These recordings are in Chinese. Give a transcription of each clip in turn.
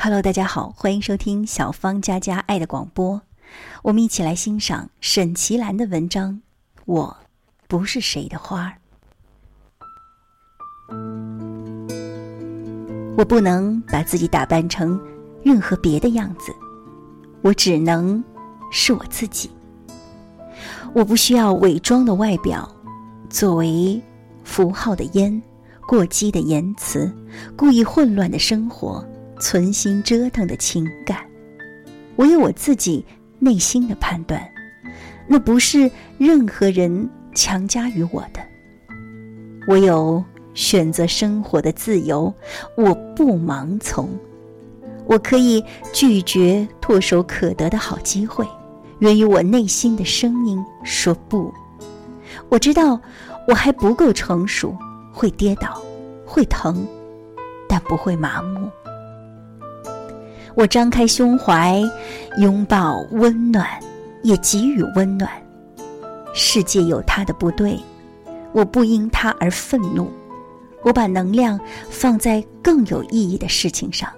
Hello，大家好，欢迎收听小芳佳佳爱的广播。我们一起来欣赏沈其兰的文章《我不是谁的花儿》。我不能把自己打扮成任何别的样子，我只能是我自己。我不需要伪装的外表，作为符号的烟，过激的言辞，故意混乱的生活。存心折腾的情感，我有我自己内心的判断，那不是任何人强加于我的。我有选择生活的自由，我不盲从。我可以拒绝唾手可得的好机会，源于我内心的声音说不。我知道我还不够成熟，会跌倒，会疼，但不会麻木。我张开胸怀，拥抱温暖，也给予温暖。世界有它的不对，我不因它而愤怒。我把能量放在更有意义的事情上。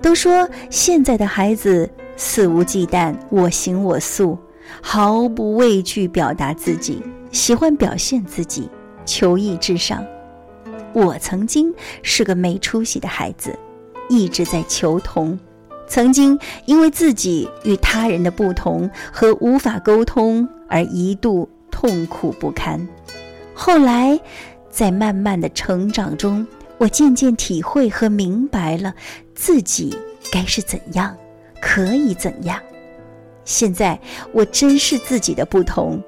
都说现在的孩子肆无忌惮、我行我素，毫不畏惧表达自己，喜欢表现自己，求异至上。我曾经是个没出息的孩子。一直在求同，曾经因为自己与他人的不同和无法沟通而一度痛苦不堪。后来，在慢慢的成长中，我渐渐体会和明白了自己该是怎样，可以怎样。现在，我珍视自己的不同，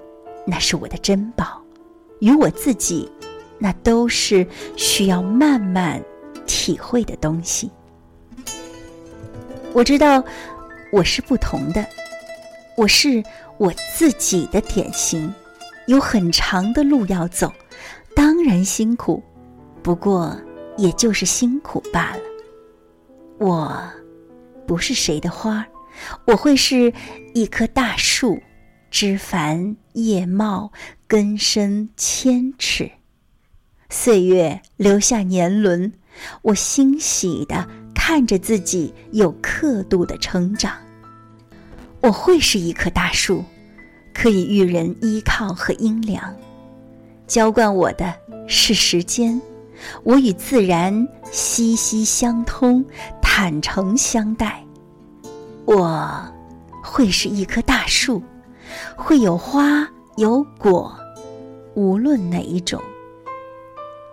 那是我的珍宝，与我自己，那都是需要慢慢体会的东西。我知道我是不同的，我是我自己的典型，有很长的路要走，当然辛苦，不过也就是辛苦罢了。我不是谁的花，我会是一棵大树，枝繁叶茂，根深千尺，岁月留下年轮，我欣喜的。看着自己有刻度的成长，我会是一棵大树，可以育人依靠和阴凉。浇灌我的是时间，我与自然息息相通，坦诚相待。我会是一棵大树，会有花有果，无论哪一种，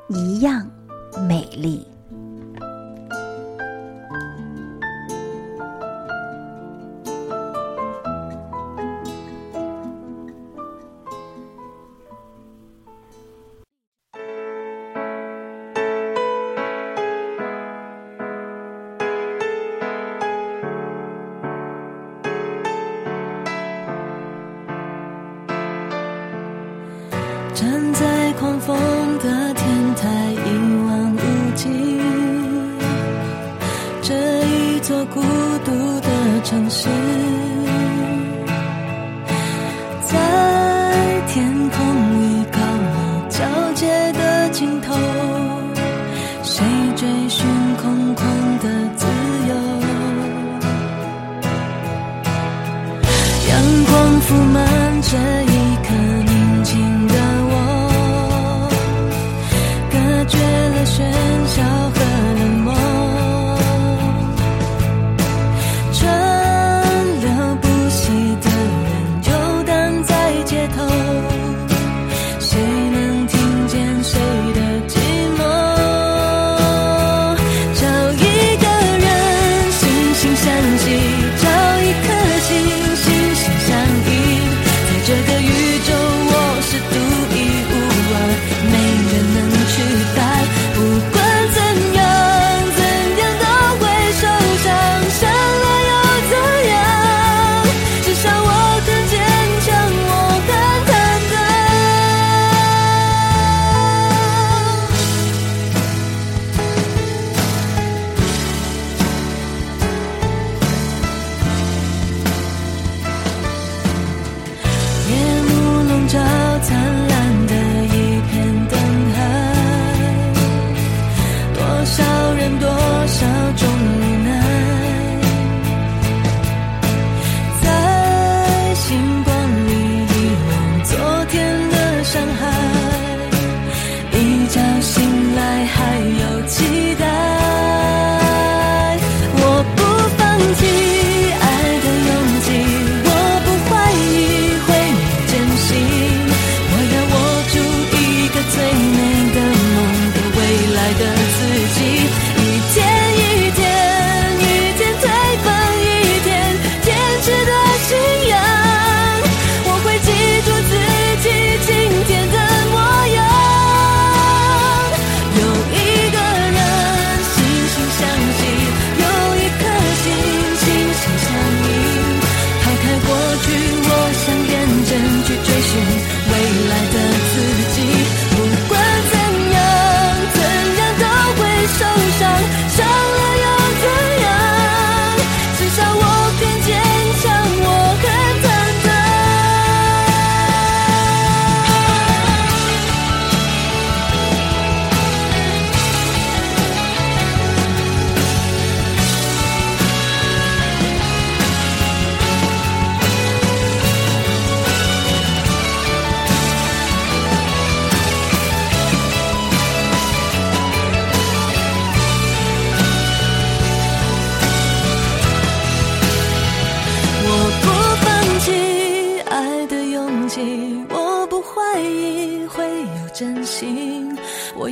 一样美丽。站在狂风的天台，一望无际，这一座孤独的城市。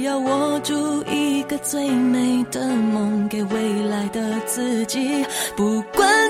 要握住一个最美的梦给未来的自己不管